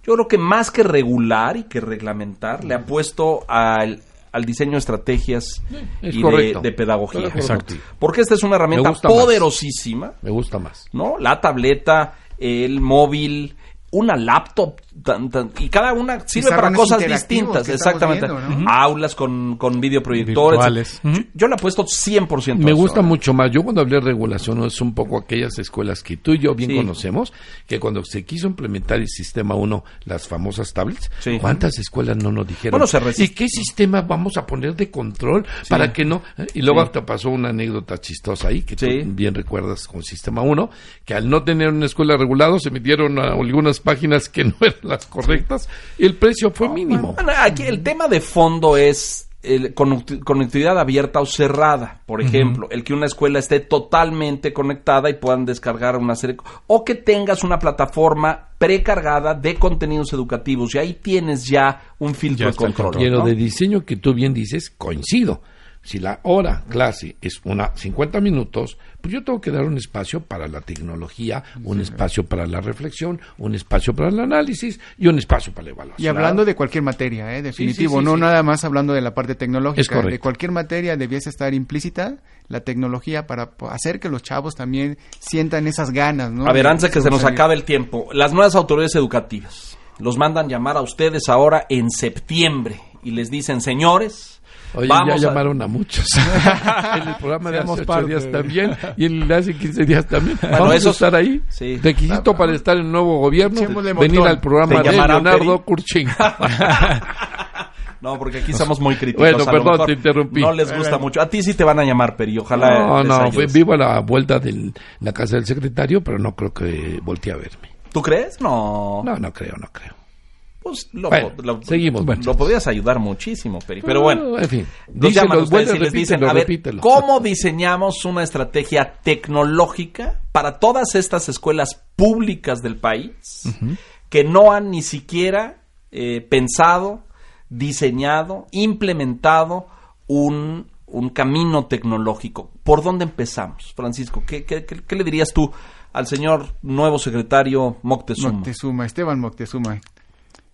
yo creo que más que regular y que reglamentar, le ha puesto al, al diseño de estrategias es y de, pedagogía. Exacto. Porque esta es una herramienta más. poderosísima, Me gusta más. ¿no? La tableta, el móvil, una laptop, tan- tan- y cada una sirve para cosas distintas, exactamente. viendo, ¿no? Aulas con, con videoproyectores. Yo, yo le apuesto 100%. Me gusta ¿eh? mucho más. Yo cuando hablé de regulación es un poco aquellas escuelas que tú y yo bien Sí. conocemos, que cuando se quiso implementar el sistema 1, las famosas tablets, Sí. ¿cuántas escuelas no nos dijeron? Bueno, se ¿Y qué sistema vamos a poner de control para que no? ¿Eh? Y luego hasta pasó una anécdota chistosa ahí, que Sí. tú bien recuerdas con sistema 1, que al no tener una escuela regulada se metieron a algunas páginas que no eran las correctas y el precio fue mínimo. Bueno, aquí el tema de fondo es el conecti- conectividad abierta o cerrada, por ejemplo, el que una escuela esté totalmente conectada y puedan descargar una serie o que tengas una plataforma precargada de contenidos educativos y ahí tienes ya un filtro Ya de control. Pero ¿no? de diseño que tú bien dices, coincido. Si la hora clase es una 50 minutos, pues yo tengo que dar un espacio para la tecnología, un espacio para la reflexión, un espacio para el análisis y un espacio para la evaluación. Y hablando de cualquier materia, ¿eh? definitivo, sí, sí, no sí. nada más hablando de la parte Es tecnológica. correcto. De cualquier materia debiese estar implícita la tecnología para hacer que los chavos también sientan esas ganas, ¿no? A ver, antes de que se nos acabe el tiempo, las nuevas autoridades educativas los mandan llamar a ustedes ahora en septiembre y les dicen, señores, Oye, vamos ya a- llamaron a muchos. en el programa de hace Seamos ocho días también y en el de hace 15 días también. Vamos esos- a estar ahí. sí. Requisito para estar en el nuevo gobierno, venir al programa ¿Te de Leonardo? Kurchin. No, porque aquí somos muy críticos. Bueno, perdón, te interrumpí. No les gusta mucho. A ti sí te van a llamar, Peri. Ojalá. No, no, vivo a la vuelta de la casa del secretario, pero no creo que voltee a verme. ¿Tú crees? No. No, no creo, no creo. Pues lo, Bueno, lo- seguimos, Lo bueno. podrías ayudar muchísimo, Peri. Pero bueno. en fin. Los llaman ustedes y les dicen, a ver, repítelo. ¿cómo diseñamos una estrategia tecnológica para todas estas escuelas públicas del país que no han ni siquiera eh, pensado, diseñado, implementado un, un camino tecnológico? ¿Por dónde empezamos, Francisco? ¿Qué, qué- qué- qué le dirías tú al señor nuevo secretario Moctezuma? Moctezuma, Esteban Moctezuma.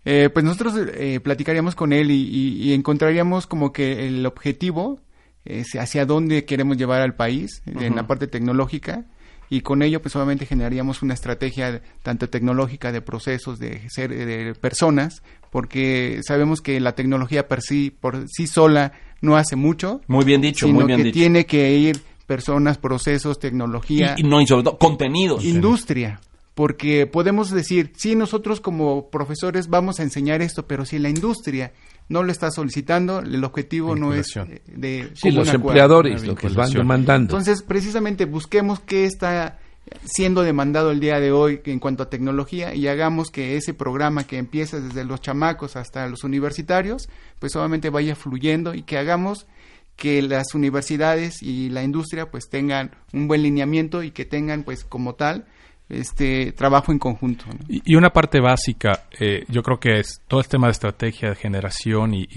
Eh, pues nosotros eh, platicaríamos con él y, y- y encontraríamos como que el objetivo es hacia dónde queremos llevar al país en la parte tecnológica y con ello pues obviamente generaríamos una estrategia tanto tecnológica de procesos de ser de personas porque sabemos que la tecnología por sí por sí sola no hace mucho Muy bien dicho, sino muy bien que dicho. tiene que ir personas procesos tecnología Y, y no, y sobre todo, contenidos. industria. Porque podemos decir, sí, nosotros como profesores vamos a enseñar esto, pero si la industria no lo está solicitando, el objetivo no es eh, de Sí, los empleadores, lo que van demandando. Entonces, precisamente busquemos qué está siendo demandado el día de hoy en cuanto a tecnología y hagamos que ese programa que empieza desde los chamacos hasta los universitarios, pues obviamente vaya fluyendo y que hagamos que las universidades y la industria pues tengan un buen lineamiento y que tengan pues como tal este trabajo en conjunto. Y, una parte básica, eh, yo creo que es todo el tema de estrategia de generación y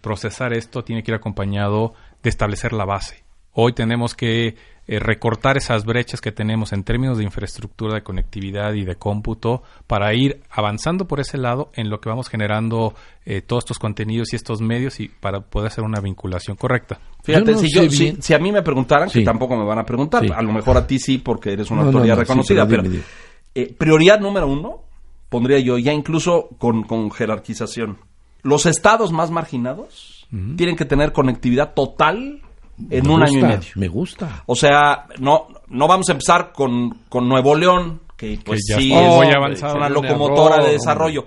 procesar esto tiene que ir acompañado de establecer la base. Hoy tenemos que eh, recortar esas brechas que tenemos en términos de infraestructura, de conectividad y de cómputo para ir avanzando por ese lado en lo que vamos generando eh, todos estos contenidos y estos medios y para poder hacer una vinculación correcta. Fíjate, Yo no si, yo, si, a mí me preguntaran, que Sí. tampoco me van a preguntar, Sí. a lo mejor a ti sí, porque eres una No, autoridad no, sí, reconocida, pero pero, dime, eh, prioridad número uno, pondría yo, ya incluso con, con jerarquización. Los estados más marginados tienen que tener conectividad total en Me un gusta, año y medio. Me gusta. O sea, no, no vamos a empezar con, con Nuevo León, que pues ya sí está es una Un locomotora de desarrollo.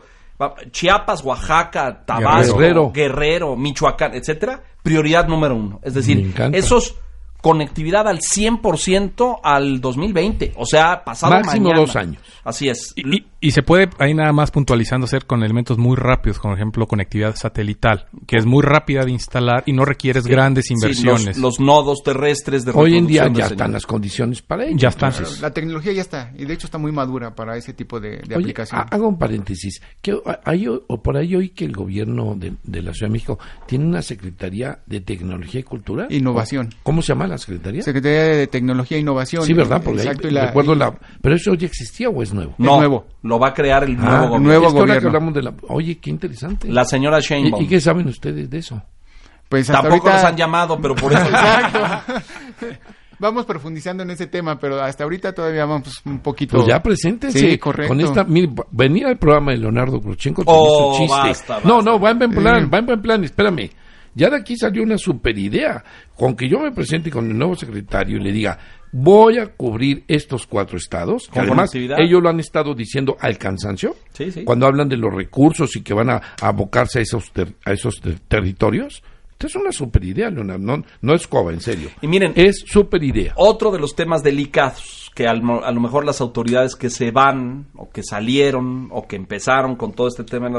Chiapas, Oaxaca, Tabasco, Guerrero. Guerrero, Michoacán, etcétera, prioridad número uno. Es decir, esos conectividad al 100% al 2020. O sea, pasado Máximo mañana. dos años. Así es. Y, y- Y se puede ahí nada más puntualizando hacer con elementos muy rápidos, por ejemplo, conectividad satelital, que es muy rápida de instalar y no requieres grandes Sí, inversiones. los, los nodos terrestres de Hoy en día ya señal. están las condiciones para ello. Ya están. Entonces, La tecnología ya está, y de hecho está muy madura para ese tipo de, de Oye, aplicación. ha- hago un paréntesis. Que hay, o por ahí oí que el gobierno de, de la Ciudad de México tiene una Secretaría de Tecnología y Cultura. Innovación. ¿Cómo se llama la Secretaría? Secretaría de Tecnología e Innovación. Sí, ¿verdad? Porque ahí Exacto, y la- recuerdo la... ¿Pero eso ya existía o es nuevo? No, nuevo. Lo va a crear el nuevo Ah, gobierno. nuevo es que ahora que gobierno. hablamos de la... Oye, qué interesante. La señora ¿Y, Sheinbaum. y qué saben ustedes de eso? Pues hasta Tampoco ahorita- nos han llamado, pero por eso... Exacto. Vamos profundizando en ese tema, pero hasta ahorita todavía vamos un poquito. Pues ya preséntense. Sí, correcto. Con esta, mire, venir al programa de Leonardo Crochenko Oh, su chiste. basta, basta. No, no, va en buen plan, Sí. va en buen plan, espérame. Ya de aquí salió una super idea. Con que yo me presente con el nuevo secretario y le diga, voy a cubrir estos cuatro estados. que además, ellos lo han estado diciendo al cansancio. Sí, sí. Cuando hablan de los recursos y que van a, a abocarse a esos, ter- a esos ter- territorios. Esta es una super idea, Leonardo. No, no es coba, en serio. Y miren, Es super idea. otro de los temas delicados que al a lo mejor las autoridades que se van o que salieron o que empezaron con todo este tema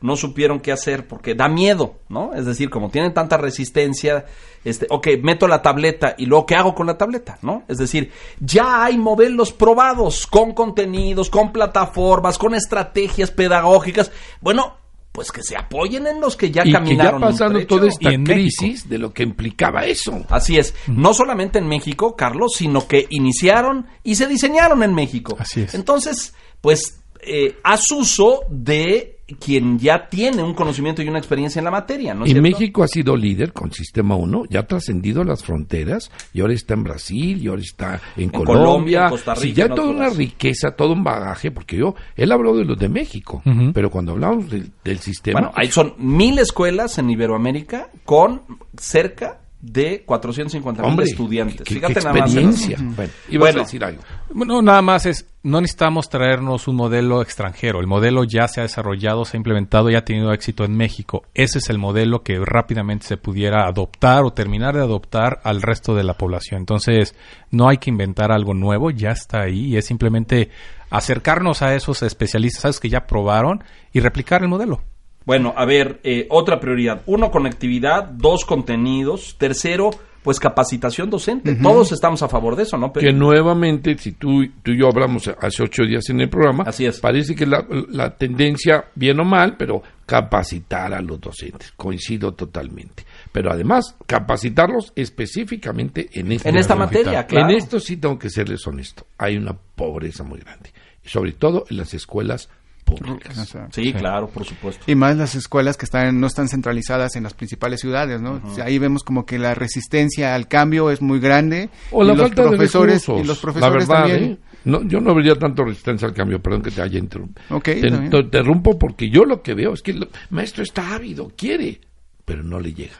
no supieron qué hacer porque da miedo, ¿no? Es decir, como tienen tanta resistencia, este, ok, meto la tableta y luego qué hago con la tableta, ¿no? Es decir, ya hay modelos probados con contenidos, con plataformas, con estrategias pedagógicas. Bueno, pues que se apoyen en los que ya y que ya caminaron. un pasando toda esta crisis de lo que implicaba eso. Así es, no solamente en México, Carlos, sino que iniciaron y se diseñaron en México. Así es. Entonces, pues, eh, haz uso de quien ya tiene un conocimiento y una experiencia en la materia, ¿no es Y cierto? México ha sido líder con Sistema 1, ya ha trascendido las fronteras, y ahora está en Brasil, y ahora está en, Colombia, Colombia. en Costa Sí, Rica, ya en toda una riqueza, todo un bagaje, porque yo, él habló de los de México, pero cuando hablamos del, del sistema, Bueno, ahí son mil escuelas en Iberoamérica con cerca de 450 mil estudiantes. qué, Fíjate qué nada más. en. Bueno, ibas Bueno. a decir algo. Bueno, nada más es, no necesitamos traernos un modelo extranjero. El modelo ya se ha desarrollado, se ha implementado y ha tenido éxito en México. Ese es el modelo que rápidamente se pudiera adoptar o terminar de adoptar al resto de la población. Entonces, no hay que inventar algo nuevo, ya está ahí y es simplemente acercarnos a esos especialistas ¿sabes? que ya probaron y replicar el modelo. Bueno, a ver, eh, otra prioridad. Uno, conectividad. Dos, contenidos. Tercero, pues capacitación docente. Todos estamos a favor de eso, ¿no? Que nuevamente, si tú, tú y yo hablamos hace ocho días en el programa, Así es. parece que la, la tendencia, bien o mal, pero capacitar a los docentes. Coincido totalmente. Pero además, capacitarlos específicamente en esta, En esta materia, claro. En esto sí tengo que serles honesto. Hay una pobreza muy grande. Y sobre todo en las escuelas públicas. O sea, Sí, claro, por supuesto. Y más las escuelas que están no están centralizadas en las principales ciudades, ¿no? O sea, ahí vemos como que la resistencia al cambio es muy grande. O la y los falta profesores, de recursos. Y los profesores la verdad, también. ¿eh? No, yo no vería tanto resistencia al cambio, perdón que te haya interrumpido. Ok, te, te interrumpo porque yo lo que veo es que el maestro está ávido, quiere, pero no le llega.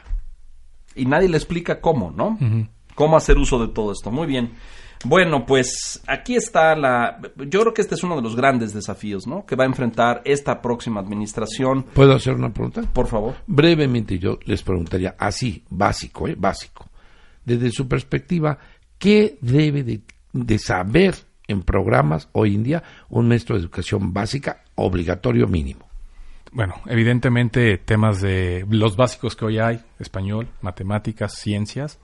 y nadie le explica cómo, ¿no? Cómo hacer uso de todo esto. Muy bien. Bueno, pues aquí está la... Yo creo que este es uno de los grandes desafíos, ¿no? Que va a enfrentar esta próxima administración. ¿Puedo hacer una pregunta? Por favor. Brevemente yo les preguntaría, así, básico, ¿eh? Básico. Desde su perspectiva, ¿qué debe de, de saber en programas hoy en día un maestro de educación básica obligatorio mínimo? Bueno, evidentemente temas de los básicos que hoy hay, español, matemáticas, ciencias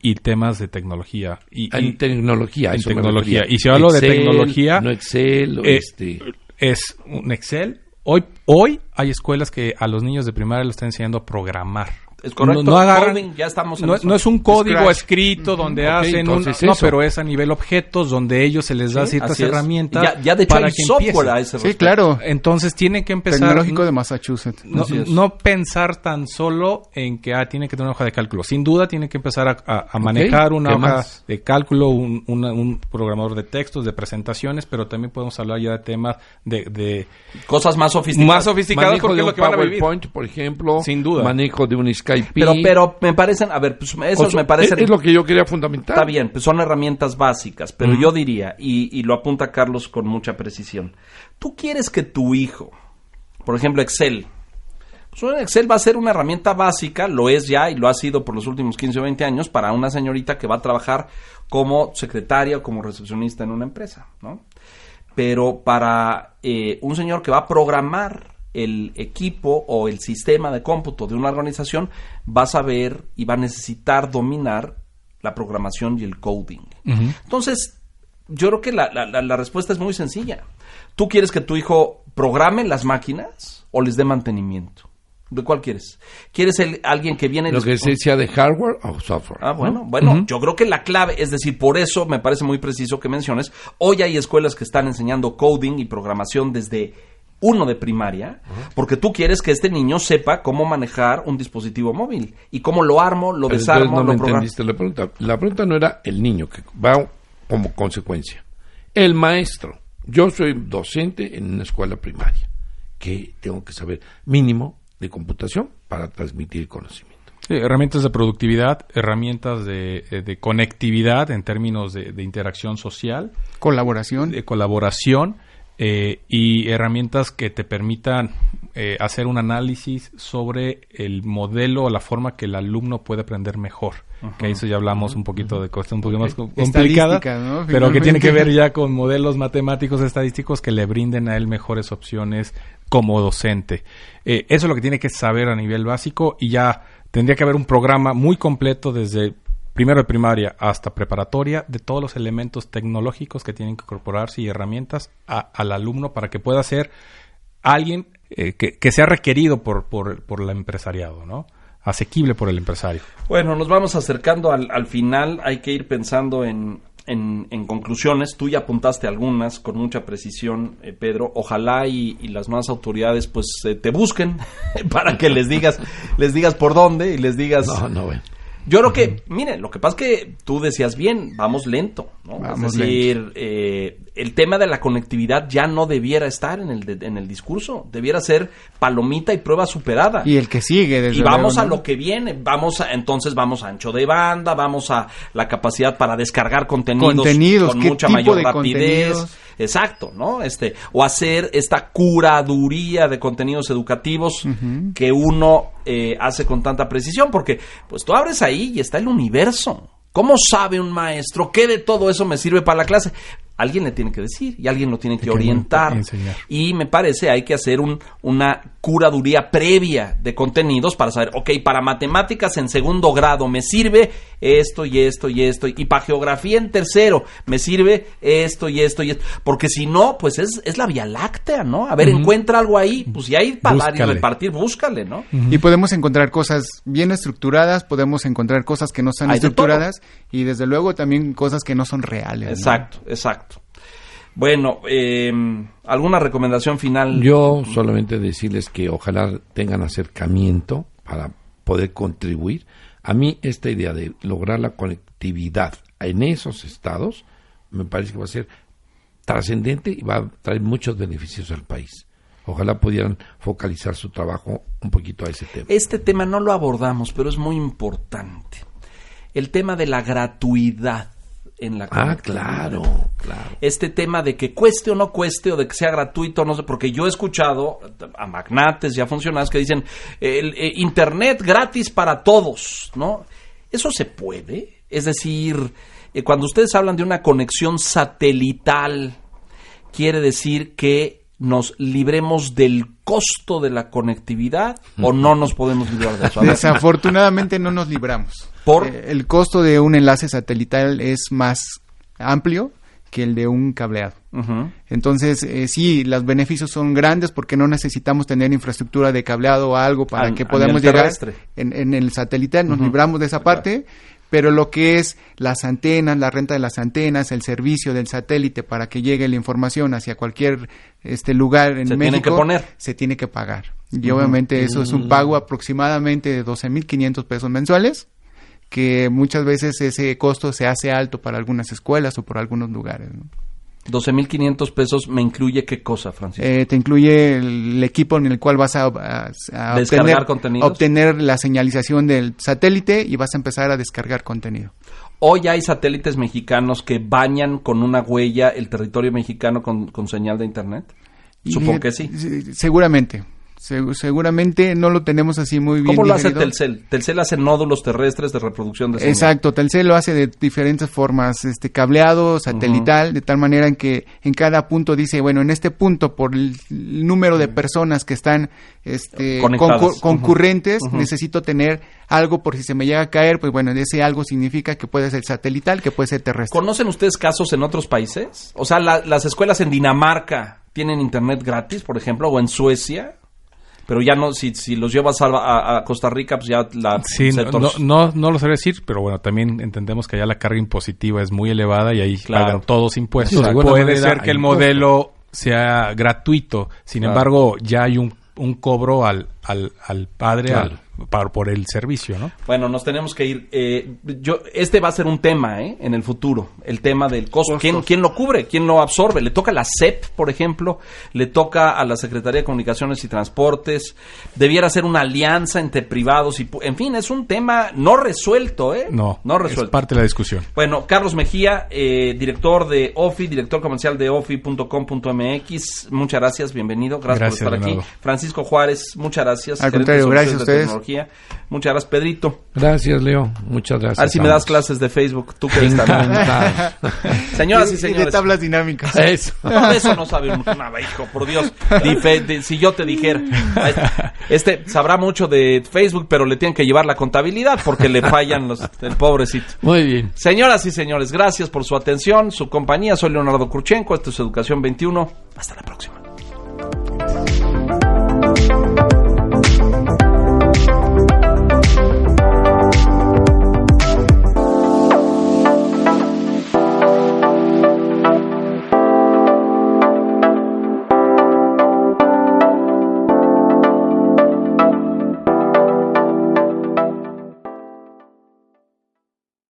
y temas de tecnología. Y, En y tecnología, en eso tecnología. Y si hablo de tecnología, No Excel, o eh, este... es un Excel. Hoy, hoy hay escuelas que a los niños de primaria les están enseñando a programar. Es correcto. No, no agarran- Coding, ya estamos en no, es un código Scratch. escrito donde hacen un... No, pero es a nivel objetos donde ellos se les da Sí, ciertas herramientas Ya, ya de hecho para hay que software a ese Sí, respecto. claro. Entonces tienen que empezar... Tecnológico de Massachusetts. No, pensar tan solo en que ah, tiene que tener una hoja de cálculo. Sin duda tiene que empezar a, a- a manejar una ¿qué hoja más? de cálculo, un, una- un programador de textos, de presentaciones, pero también podemos hablar ya de temas de, de Cosas más sofisticadas. más sofisticados Manejo porque de es un lo que van a vivir. PowerPoint, por ejemplo. Sin duda. Manejo de un Pero, pero me parecen, a ver, pues esos O sea, me parecen... Es, lo que yo quería fundamentar. Está bien, pues son herramientas básicas, pero yo diría, y, y lo apunta Carlos con mucha precisión, tú quieres que tu hijo, por ejemplo Excel, pues Excel va a ser una herramienta básica, lo es ya y lo ha sido por los últimos 15 o 20 años para una señorita que va a trabajar como secretaria o como recepcionista en una empresa, ¿no? pero para eh, un señor que va a programar el equipo o el sistema de cómputo de una organización, va a saber y va a necesitar dominar la programación y el coding. Entonces, yo creo que la, la, respuesta es muy sencilla. ¿Tú quieres que tu hijo programe las máquinas o les dé mantenimiento? ¿De cuál quieres? ¿Quieres el, alguien que viene... Lo que sea de hardware o software. Ah, bueno, bueno, yo creo que la clave, es decir, por eso me parece muy preciso que menciones, hoy hay escuelas que están enseñando coding y programación desde uno de primaria, porque tú quieres que este niño sepa cómo manejar un dispositivo móvil y cómo lo armo, lo desarmo, no lo entendiste la pregunta. La pregunta no era el niño que va como consecuencia. El maestro. Yo soy docente en una escuela primaria que tengo que saber mínimo de computación para transmitir conocimiento. herramientas de productividad, herramientas de, eh, conectividad en términos de, de, interacción social. Colaboración. De colaboración eh, y herramientas que te permitan eh, hacer un análisis sobre el modelo o la forma que el alumno puede aprender mejor. Que eso ya hablamos un poquito de cosas un poquito más complicada, pero que tiene que ver ya con modelos matemáticos estadísticos que le brinden a él mejores opciones como docente. Eh, eso es lo que tiene que saber a nivel básico y ya tendría que haber un programa muy completo desde primero de primaria hasta preparatoria, de todos los elementos tecnológicos que tienen que incorporarse y herramientas al alumno para que pueda ser alguien eh, que, sea requerido por, por, por el empresariado, ¿no? Asequible por el empresario. Bueno, nos vamos acercando al, final. Hay que ir pensando en, en, conclusiones. Tú ya apuntaste algunas con mucha precisión, eh, Pedro. Ojalá y, las nuevas autoridades pues eh, te busquen para que les digas, les digas por dónde y les digas. No, no, bueno. Yo creo que, mire, lo que pasa es que tú decías bien, vamos lento, ¿no? es decir, eh, el tema de la conectividad ya no debiera estar en el, en el discurso, debiera ser palomita y prueba superada. Y el que sigue, desde Y vamos a lo que viene, vamos a, entonces vamos a ancho de banda, vamos a la capacidad para descargar contenidos, con mucha mayor rapidez. Exacto, ¿no? Este, o hacer esta curaduría de contenidos educativos que uno eh, hace con tanta precisión, porque pues tú abres ahí y está el universo. ¿Cómo sabe un maestro qué de todo eso me sirve para la clase? Alguien le tiene que decir y alguien lo tiene que, orientar. Y me parece hay que hacer un, una curaduría previa de contenidos para saber, ok, para matemáticas en segundo grado me sirve esto y esto y esto, y para geografía en tercero me sirve esto y esto y esto, porque si no, pues es, es la Vía Láctea, ¿no? A ver, encuentra algo ahí, pues si hay para dar y repartir, búscale, ¿no? Y podemos encontrar cosas bien estructuradas, podemos encontrar cosas que no están estructuradas y desde luego también cosas que no son reales. Exacto, exacto. Bueno, em, ¿alguna recomendación final? Yo solamente decirles que ojalá tengan acercamiento para poder contribuir. A mí esta idea de lograr la conectividad en esos estados me parece que va a ser trascendente y va a traer muchos beneficios al país. Ojalá pudieran focalizar su trabajo un poquito a ese tema. Este tema no lo abordamos, pero es muy importante. El tema de la gratuidad en la Ah, claro, claro. Este tema de que cueste o no cueste o de que sea gratuito, no sé, porque yo he escuchado a magnates y a funcionarios que dicen el, eh, internet gratis para todos, ¿no? Eso se puede, es decir, eh, cuando ustedes hablan de una conexión satelital, quiere decir que nos libremos del costo de la conectividad o no nos podemos librar de eso. Desafortunadamente no nos libramos. ¿Por? Eh, el costo de un enlace satelital es más amplio que el de un cableado. Entonces, eh, sí, los beneficios son grandes porque no necesitamos tener infraestructura de cableado o algo para que podamos llegar en, en, el satelital, nos libramos de esa parte, pero lo que es las antenas, la renta de las antenas, el servicio del satélite para que llegue la información hacia cualquier este lugar en se México, tiene que poner. se tiene que pagar. Y obviamente eso es un pago aproximadamente de 12.500 pesos mensuales que muchas veces ese costo se hace alto para algunas escuelas o por algunos lugares. ¿no? 12.500 pesos me incluye qué cosa, Francisco? Eh, te incluye el, equipo en el cual vas a, descargar obtener, obtener la señalización del satélite y vas a empezar a descargar contenido. Hoy hay satélites mexicanos que bañan con una huella el territorio mexicano con, señal de Internet. Supongo que sí. Seguramente seguramente no lo tenemos así muy bien. ¿Cómo lo hace Telcel? Telcel hace nódulos terrestres de reproducción de señal. Exacto, Telcel lo hace de diferentes formas, este cableado, satelital, de tal manera en que en cada punto dice, bueno, en este punto por el número de personas que están este, concurrentes, necesito tener algo por si se me llega a caer, pues bueno, ese algo significa que puede ser satelital, que puede ser terrestre. ¿Conocen ustedes casos en otros países? O sea, las escuelas en Dinamarca tienen internet gratis, por ejemplo, o en Suecia pero ya no, si, si los llevas a, Costa Rica, pues ya la... Sí, no, no, lo sé decir, pero bueno, también entendemos que allá la carga impositiva es muy elevada y ahí pagan todos impuestos. puede ser que el modelo sea gratuito, sin embargo, ya hay un, un cobro al, al, al padre, al, por el servicio, ¿no? Bueno, nos tenemos que ir. Eh, yo, este va a ser un tema ¿eh? en el futuro, el tema del costo. ¿Quién, ¿Quién, lo cubre? ¿Quién lo absorbe? ¿Le toca a la CEP, por ejemplo? ¿Le toca a la Secretaría de Comunicaciones y Transportes? ¿Debiera ser una alianza entre privados? y En fin, es un tema no resuelto, ¿eh? No, no resuelto. Es parte de la discusión. Bueno, Carlos Mejía, eh, director de OFI, director comercial de OFI.com.mx. Muchas gracias, bienvenido. Gracias, por estar aquí. Francisco Juárez, muchas gracias. Al contrario, gracias a ustedes. Muchas gracias, Pedrito. Gracias, Leo. Muchas gracias. A ver si me das clases de Facebook. Tú que eres Señoras y señores. de tablas dinámicas. Eso. No, eso no sabe nada, hijo, por Dios. si yo te dijera. Este sabrá mucho de Facebook, pero le tienen que llevar la contabilidad porque le fallan los, el pobrecito. Muy bien. Señoras y señores, gracias por su atención, su compañía. Soy Leonardo Kurchenko. Esto es Educación 21. Hasta la próxima.